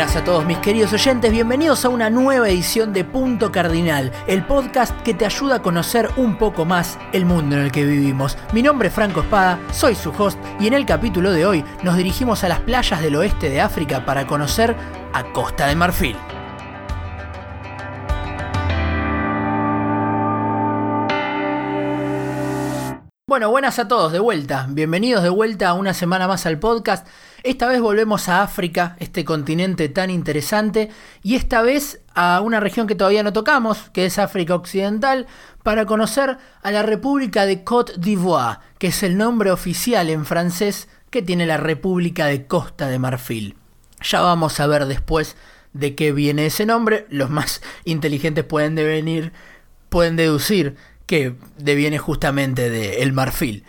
buenas a todos mis queridos oyentes, bienvenidos a una nueva edición de Punto Cardinal, el podcast que te ayuda a conocer un poco más el mundo en el que vivimos. Mi nombre es Franco Espada, soy su host y en el capítulo de hoy nos dirigimos a las playas del oeste de África para conocer a Costa de Marfil. Bueno, buenas a todos de vuelta. Bienvenidos de vuelta a una semana más al podcast. Esta vez volvemos a África, este continente tan interesante, y esta vez a una región que todavía no tocamos, que es África Occidental, para conocer a la República de Côte d'Ivoire, que es el nombre oficial en francés que tiene la República de Costa de Marfil. Ya vamos a ver después de qué viene ese nombre. Los más inteligentes pueden devenir, pueden deducir que deviene justamente de marfil.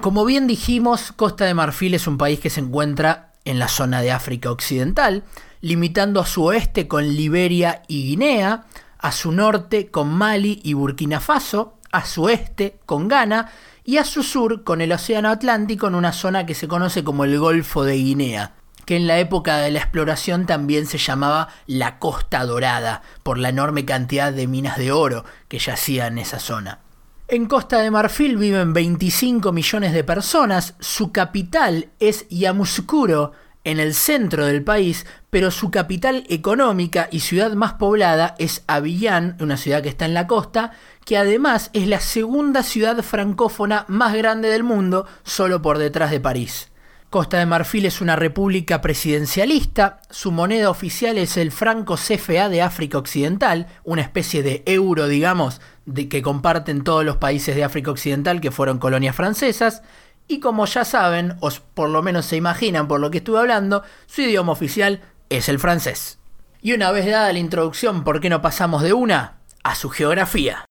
Como bien dijimos, Costa de Marfil es un país que se encuentra en la zona de África Occidental, limitando a su oeste con Liberia y Guinea, a su norte con Mali y Burkina Faso, a su este con Ghana y a su sur con el Océano Atlántico en una zona que se conoce como el Golfo de Guinea que en la época de la exploración también se llamaba la Costa Dorada, por la enorme cantidad de minas de oro que yacían en esa zona. En Costa de Marfil viven 25 millones de personas, su capital es Yamoussoukro, en el centro del país, pero su capital económica y ciudad más poblada es Abiyán, una ciudad que está en la costa, que además es la segunda ciudad francófona más grande del mundo, solo por detrás de París. Costa de Marfil es una república presidencialista, su moneda oficial es el franco CFA de África Occidental, una especie de euro, digamos, de que comparten todos los países de África Occidental que fueron colonias francesas, y como ya saben, o por lo menos se imaginan por lo que estuve hablando, su idioma oficial es el francés. Y una vez dada la introducción, ¿por qué no pasamos de una a su geografía?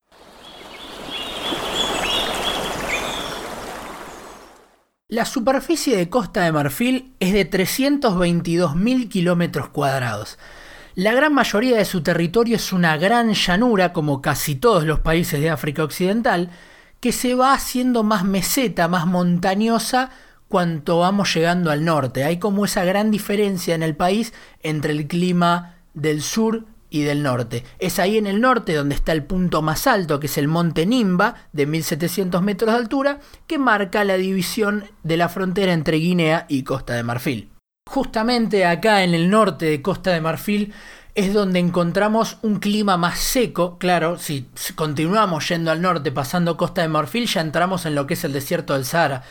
La superficie de Costa de Marfil es de 322.000 kilómetros cuadrados. La gran mayoría de su territorio es una gran llanura, como casi todos los países de África Occidental, que se va haciendo más meseta, más montañosa cuanto vamos llegando al norte. Hay como esa gran diferencia en el país entre el clima del sur y del norte. Es ahí en el norte donde está el punto más alto, que es el monte Nimba, de 1700 metros de altura, que marca la división de la frontera entre Guinea y Costa de Marfil. Justamente acá en el norte de Costa de Marfil es donde encontramos un clima más seco. Claro, si continuamos yendo al norte pasando Costa de Marfil, ya entramos en lo que es el desierto del Sahara.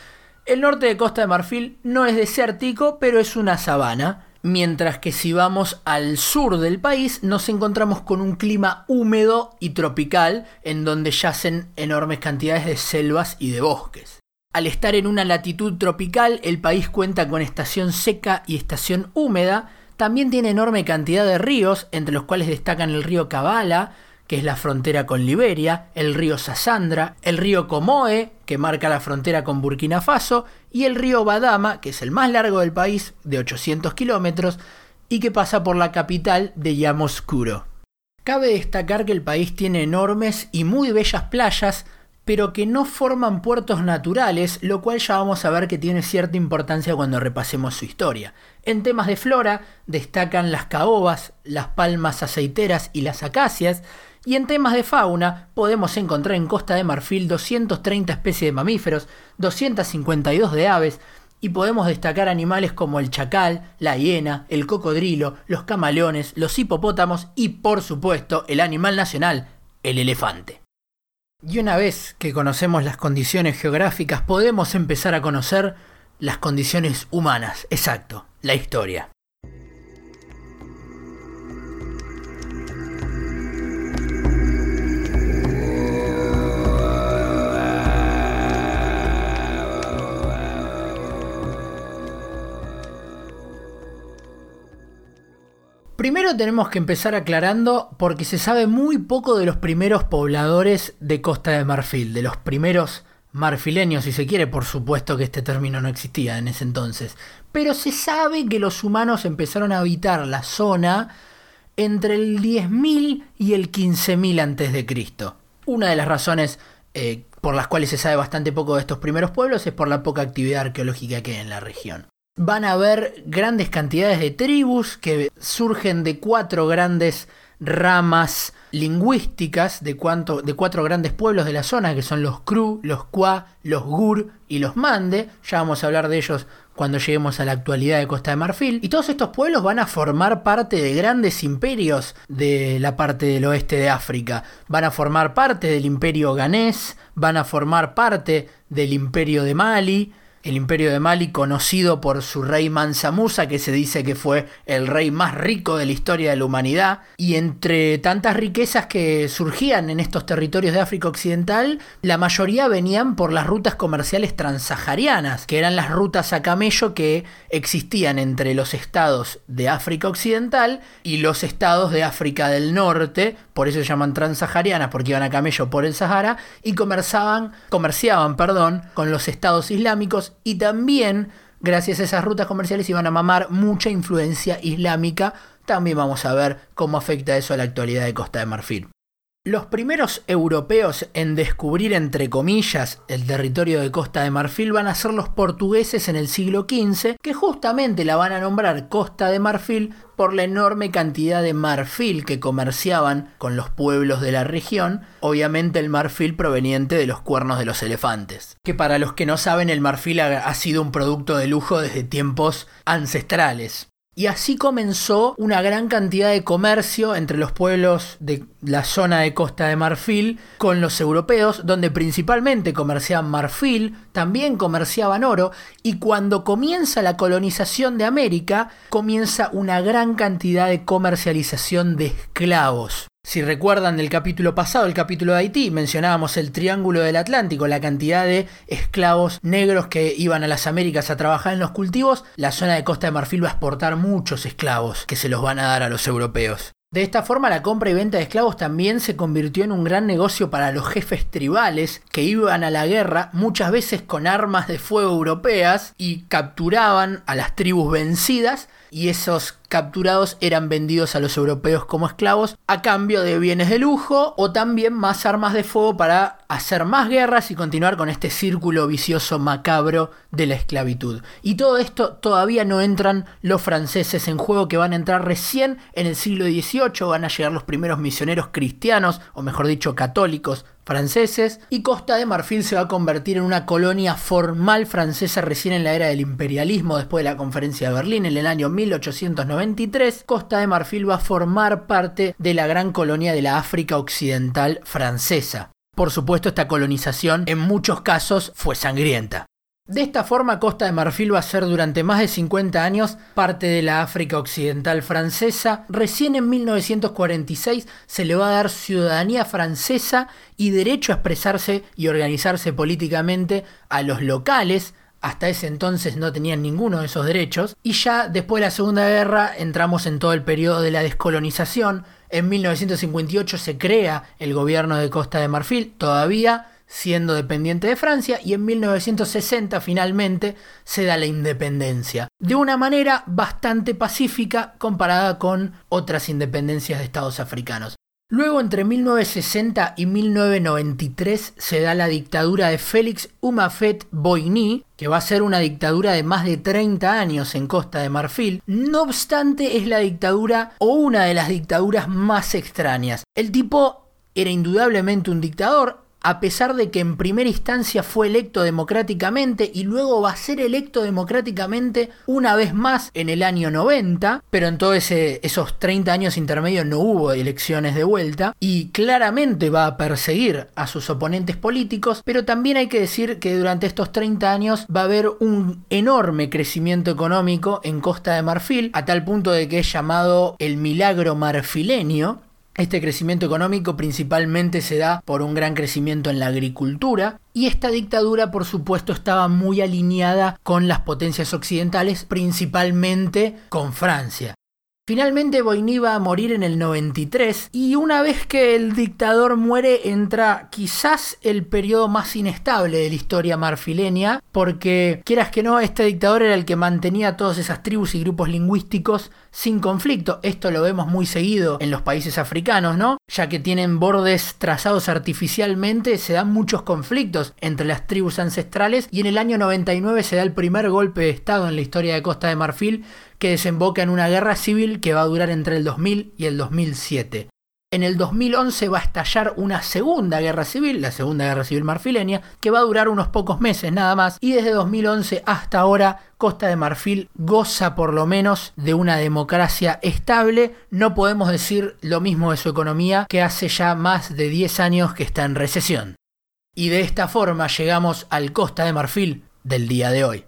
El norte de Costa de Marfil no es desértico, pero es una sabana mientras que si vamos al sur del país nos encontramos con un clima húmedo y tropical en donde yacen enormes cantidades de selvas y de bosques. Al estar en una latitud tropical, el país cuenta con estación seca y estación húmeda, también tiene enorme cantidad de ríos, entre los cuales destacan el río Cabala, que es la frontera con Liberia, el río Sassandra, el río Comoe, que marca la frontera con Burkina Faso, y el río Badama, que es el más largo del país, de 800 kilómetros, y que pasa por la capital de Yamoussoukro. Cabe destacar que el país tiene enormes y muy bellas playas, pero que no forman puertos naturales, lo cual ya vamos a ver que tiene cierta importancia cuando repasemos su historia. En temas de flora destacan las caobas, las palmas aceiteras y las acacias, y en temas de fauna, podemos encontrar en Costa de Marfil 230 especies de mamíferos, 252 de aves, y podemos destacar animales como el chacal, la hiena, el cocodrilo, los camaleones, los hipopótamos y por supuesto el animal nacional, el elefante. Y una vez que conocemos las condiciones geográficas, podemos empezar a conocer las condiciones humanas, exacto, la historia. Tenemos que empezar aclarando porque se sabe muy poco de los primeros pobladores de Costa de Marfil, de los primeros marfileños, si se quiere, por supuesto que este término no existía en ese entonces, pero se sabe que los humanos empezaron a habitar la zona entre el 10.000 y el 15.000 antes de Cristo. Una de las razones eh, por las cuales se sabe bastante poco de estos primeros pueblos es por la poca actividad arqueológica que hay en la región. Van a haber grandes cantidades de tribus que surgen de cuatro grandes ramas lingüísticas de, de cuatro grandes pueblos de la zona, que son los Kru, los Kwa, los Gur y los Mande. Ya vamos a hablar de ellos cuando lleguemos a la actualidad de Costa de Marfil. Y todos estos pueblos van a formar parte de grandes imperios de la parte del oeste de África. Van a formar parte del imperio ganés, van a formar parte del imperio de Mali, el imperio de Mali conocido por su rey Mansa Musa, que se dice que fue el rey más rico de la historia de la humanidad, y entre tantas riquezas que surgían en estos territorios de África Occidental, la mayoría venían por las rutas comerciales transsaharianas, que eran las rutas a camello que existían entre los estados de África Occidental y los estados de África del Norte, por eso se llaman transsaharianas, porque iban a camello por el Sahara, y comerciaban, comerciaban perdón, con los estados islámicos y también gracias a esas rutas comerciales iban a mamar mucha influencia islámica. También vamos a ver cómo afecta eso a la actualidad de Costa de Marfil. Los primeros europeos en descubrir, entre comillas, el territorio de Costa de Marfil van a ser los portugueses en el siglo XV, que justamente la van a nombrar Costa de Marfil por la enorme cantidad de marfil que comerciaban con los pueblos de la región, obviamente el marfil proveniente de los cuernos de los elefantes. Que para los que no saben, el marfil ha, sido un producto de lujo desde tiempos ancestrales. Y así comenzó una gran cantidad de comercio entre los pueblos de la zona de Costa de Marfil con los europeos, donde principalmente comerciaban marfil, también comerciaban oro, y cuando comienza la colonización de América, comienza una gran cantidad de comercialización de esclavos. Si recuerdan del capítulo pasado, el capítulo de Haití, mencionábamos el Triángulo del Atlántico, la cantidad de esclavos negros que iban a las Américas a trabajar en los cultivos. La zona de Costa de Marfil va a exportar muchos esclavos que se los van a dar a los europeos. De esta forma la compra y venta de esclavos también se convirtió en un gran negocio para los jefes tribales que iban a la guerra muchas veces con armas de fuego europeas y capturaban a las tribus vencidas y esos capturados eran vendidos a los europeos como esclavos a cambio de bienes de lujo o también más armas de fuego para hacer más guerras y continuar con este círculo vicioso macabro de la esclavitud. Y todo esto todavía no entran los franceses en juego que van a entrar recién en el siglo XVIII, van a llegar los primeros misioneros cristianos, o mejor dicho católicos, franceses y Costa de Marfil se va a convertir en una colonia formal francesa recién en la era del imperialismo después de la conferencia de Berlín en el año 1893. Costa de Marfil va a formar parte de la gran colonia de la África Occidental francesa. Por supuesto, esta colonización en muchos casos fue sangrienta. De esta forma, Costa de Marfil va a ser durante más de 50 años parte de la África Occidental francesa. Recién en 1946 se le va a dar ciudadanía francesa y derecho a expresarse y organizarse políticamente a los locales. Hasta ese entonces no tenían ninguno de esos derechos. Y ya después de la Segunda Guerra entramos en todo el periodo de la descolonización. En 1958 se crea el gobierno de Costa de Marfil. Todavía siendo dependiente de Francia y en 1960 finalmente se da la independencia, de una manera bastante pacífica comparada con otras independencias de estados africanos. Luego entre 1960 y 1993 se da la dictadura de Félix Humafet Boigny, que va a ser una dictadura de más de 30 años en Costa de Marfil. No obstante, es la dictadura o una de las dictaduras más extrañas. El tipo era indudablemente un dictador, a pesar de que en primera instancia fue electo democráticamente y luego va a ser electo democráticamente una vez más en el año 90, pero en todos esos 30 años intermedios no hubo elecciones de vuelta y claramente va a perseguir a sus oponentes políticos, pero también hay que decir que durante estos 30 años va a haber un enorme crecimiento económico en Costa de Marfil, a tal punto de que es llamado el milagro marfileño, este crecimiento económico principalmente se da por un gran crecimiento en la agricultura y esta dictadura por supuesto estaba muy alineada con las potencias occidentales, principalmente con Francia. Finalmente Boigny va a morir en el 93 y una vez que el dictador muere entra quizás el periodo más inestable de la historia marfileña porque quieras que no, este dictador era el que mantenía todas esas tribus y grupos lingüísticos sin conflicto. Esto lo vemos muy seguido en los países africanos, ¿no? Ya que tienen bordes trazados artificialmente, se dan muchos conflictos entre las tribus ancestrales y en el año 99 se da el primer golpe de Estado en la historia de Costa de Marfil que desemboca en una guerra civil que va a durar entre el 2000 y el 2007. En el 2011 va a estallar una segunda guerra civil, la segunda guerra civil marfileña, que va a durar unos pocos meses nada más, y desde 2011 hasta ahora Costa de Marfil goza por lo menos de una democracia estable. No podemos decir lo mismo de su economía, que hace ya más de 10 años que está en recesión. Y de esta forma llegamos al Costa de Marfil del día de hoy.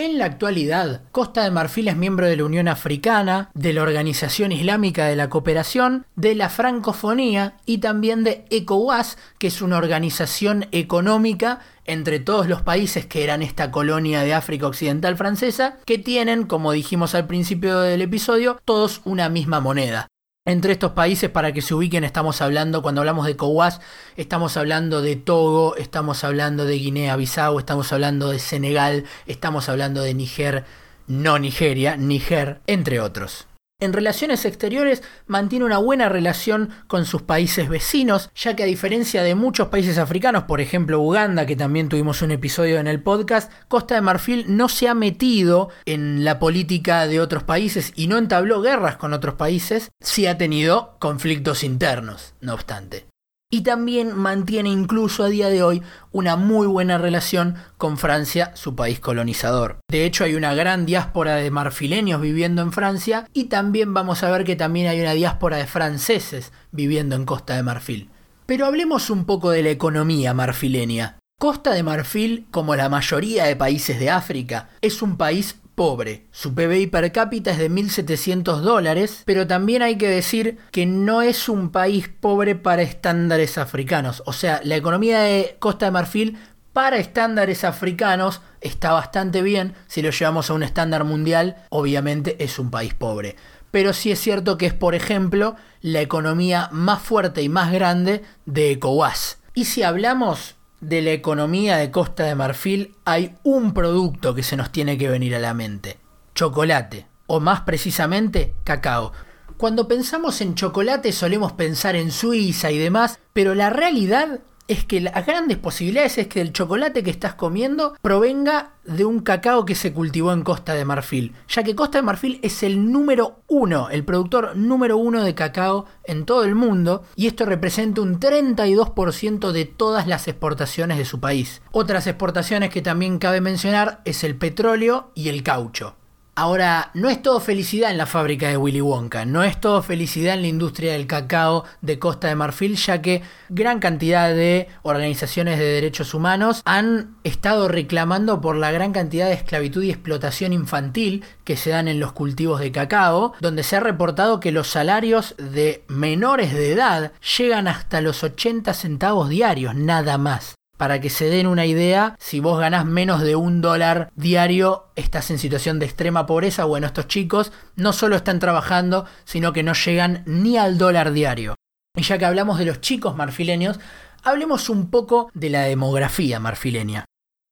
En la actualidad, Costa de Marfil es miembro de la Unión Africana, de la Organización Islámica de la Cooperación, de la Francofonía y también de ECOWAS, que es una organización económica entre todos los países que eran esta colonia de África Occidental francesa, que tienen, como dijimos al principio del episodio, todos una misma moneda. Entre estos países, para que se ubiquen, estamos hablando, cuando hablamos de COWAS, estamos hablando de Togo, estamos hablando de Guinea-Bissau, estamos hablando de Senegal, estamos hablando de Níger, no Nigeria, Níger, entre otros. En relaciones exteriores mantiene una buena relación con sus países vecinos, ya que a diferencia de muchos países africanos, por ejemplo Uganda, que también tuvimos un episodio en el podcast, Costa de Marfil no se ha metido en la política de otros países y no entabló guerras con otros países, sí ha tenido conflictos internos, no obstante y también mantiene incluso a día de hoy una muy buena relación con Francia, su país colonizador. De hecho, hay una gran diáspora de marfileños viviendo en Francia y también vamos a ver que también hay una diáspora de franceses viviendo en Costa de Marfil. Pero hablemos un poco de la economía marfileña. Costa de Marfil, como la mayoría de países de África, es un país pobre. Su PBI per cápita es de 1.700 dólares, pero también hay que decir que no es un país pobre para estándares africanos. O sea, la economía de Costa de Marfil para estándares africanos está bastante bien. Si lo llevamos a un estándar mundial, obviamente es un país pobre. Pero sí es cierto que es, por ejemplo, la economía más fuerte y más grande de ECOWAS. Y si hablamos de la economía de Costa de Marfil hay un producto que se nos tiene que venir a la mente. Chocolate, o más precisamente, cacao. Cuando pensamos en chocolate solemos pensar en Suiza y demás, pero la realidad es que las grandes posibilidades es que el chocolate que estás comiendo provenga de un cacao que se cultivó en Costa de Marfil, ya que Costa de Marfil es el número uno, el productor número uno de cacao en todo el mundo, y esto representa un 32% de todas las exportaciones de su país. Otras exportaciones que también cabe mencionar es el petróleo y el caucho. Ahora, no es todo felicidad en la fábrica de Willy Wonka, no es todo felicidad en la industria del cacao de Costa de Marfil, ya que gran cantidad de organizaciones de derechos humanos han estado reclamando por la gran cantidad de esclavitud y explotación infantil que se dan en los cultivos de cacao, donde se ha reportado que los salarios de menores de edad llegan hasta los 80 centavos diarios, nada más. Para que se den una idea, si vos ganás menos de un dólar diario, estás en situación de extrema pobreza. Bueno, estos chicos no solo están trabajando, sino que no llegan ni al dólar diario. Y ya que hablamos de los chicos marfileños, hablemos un poco de la demografía marfileña.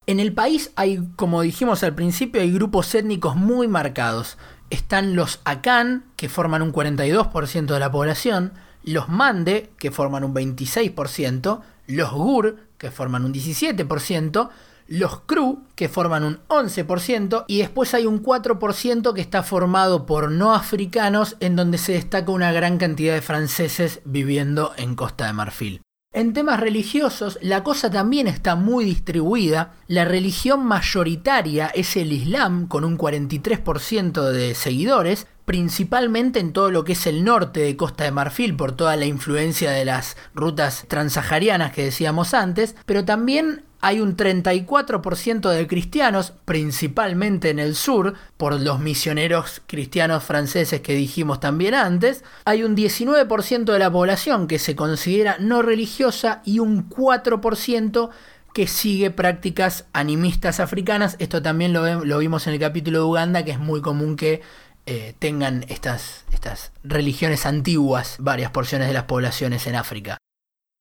En el país hay, como dijimos al principio, hay grupos étnicos muy marcados. Están los Akan, que forman un 42% de la población, los Mande, que forman un 26%, los Gur, que forman un 17%, los Cru, que forman un 11%, y después hay un 4% que está formado por no africanos, en donde se destaca una gran cantidad de franceses viviendo en Costa de Marfil. En temas religiosos, la cosa también está muy distribuida. La religión mayoritaria es el Islam, con un 43% de seguidores, principalmente en todo lo que es el norte de Costa de Marfil, por toda la influencia de las rutas transsaharianas que decíamos antes, pero también hay un 34% de cristianos, principalmente en el sur, por los misioneros cristianos franceses que dijimos también antes. Hay un 19% de la población que se considera no religiosa y un 4% que sigue prácticas animistas africanas. Esto también lo, lo vimos en el capítulo de Uganda, que es muy común que eh, tengan estas, estas religiones antiguas varias porciones de las poblaciones en África.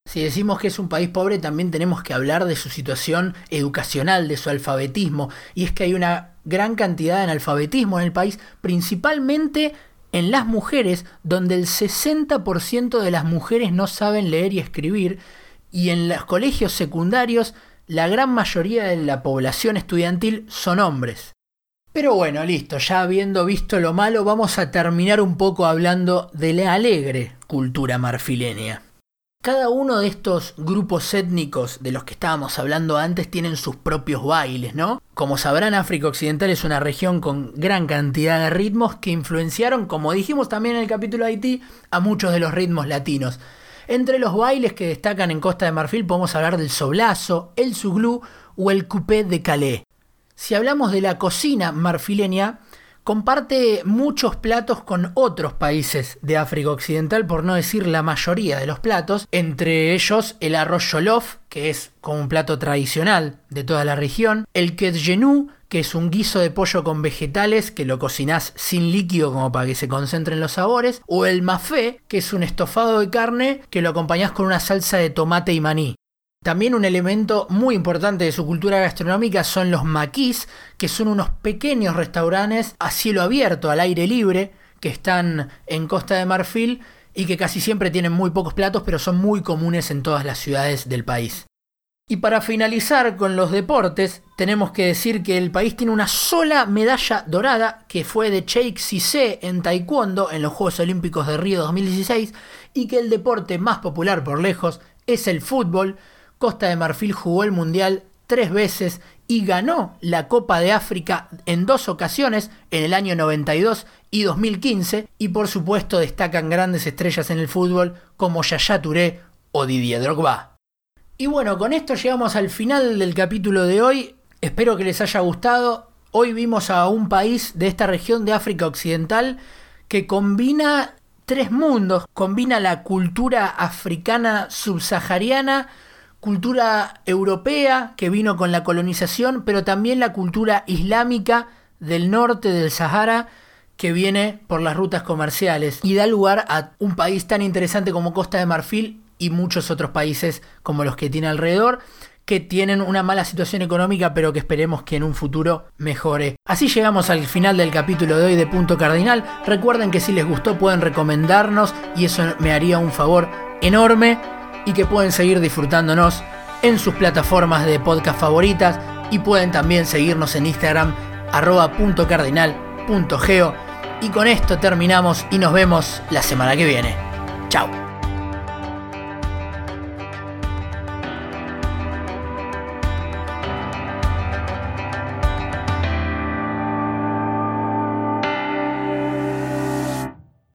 Si decimos que es un país pobre, también tenemos que hablar de su situación educacional, de su alfabetismo, y es que hay una gran cantidad de analfabetismo en el país, principalmente en las mujeres, donde el 60% de las mujeres no saben leer y escribir, y en los colegios secundarios la gran mayoría de la población estudiantil son hombres. Pero bueno, listo, ya habiendo visto lo malo, vamos a terminar un poco hablando de la alegre cultura marfileña. Cada uno de estos grupos étnicos de los que estábamos hablando antes tienen sus propios bailes, ¿no? Como sabrán, África Occidental es una región con gran cantidad de ritmos que influenciaron, como dijimos también en el capítulo de Haití, a muchos de los ritmos latinos. Entre los bailes que destacan en Costa de Marfil podemos hablar del soblazo, el suglú o el coupé de Calais. Si hablamos de la cocina marfileña, comparte muchos platos con otros países de África Occidental, por no decir la mayoría de los platos, entre ellos el arroz jollof, que es como un plato tradicional de toda la región, el ketgenou, que es un guiso de pollo con vegetales que lo cocinás sin líquido como para que se concentren los sabores, o el mafé, que es un estofado de carne que lo acompañás con una salsa de tomate y maní. También un elemento muy importante de su cultura gastronómica son los maquis, que son unos pequeños restaurantes a cielo abierto, al aire libre, que están en Costa de Marfil y que casi siempre tienen muy pocos platos, pero son muy comunes en todas las ciudades del país. Y para finalizar con los deportes, tenemos que decir que el país tiene una sola medalla dorada, que fue de Cheikh Cissé en Taekwondo en los Juegos Olímpicos de Río 2016, y que el deporte más popular por lejos es el fútbol, Costa de Marfil jugó el Mundial tres veces y ganó la Copa de África en dos ocasiones, en el año 92 y 2015, y por supuesto destacan grandes estrellas en el fútbol como Yaya Touré o Didier Drogba. Y bueno, con esto llegamos al final del capítulo de hoy, espero que les haya gustado. Hoy vimos a un país de esta región de África Occidental que combina tres mundos, combina la cultura africana subsahariana, cultura europea que vino con la colonización, pero también la cultura islámica del norte del Sahara que viene por las rutas comerciales y da lugar a un país tan interesante como Costa de Marfil y muchos otros países como los que tiene alrededor que tienen una mala situación económica pero que esperemos que en un futuro mejore. Así llegamos al final del capítulo de hoy de Punto Cardinal. Recuerden que si les gustó pueden recomendarnos y eso me haría un favor enorme y que pueden seguir disfrutándonos en sus plataformas de podcast favoritas y pueden también seguirnos en Instagram arroba. Y con esto terminamos y nos vemos la semana que viene. Chao.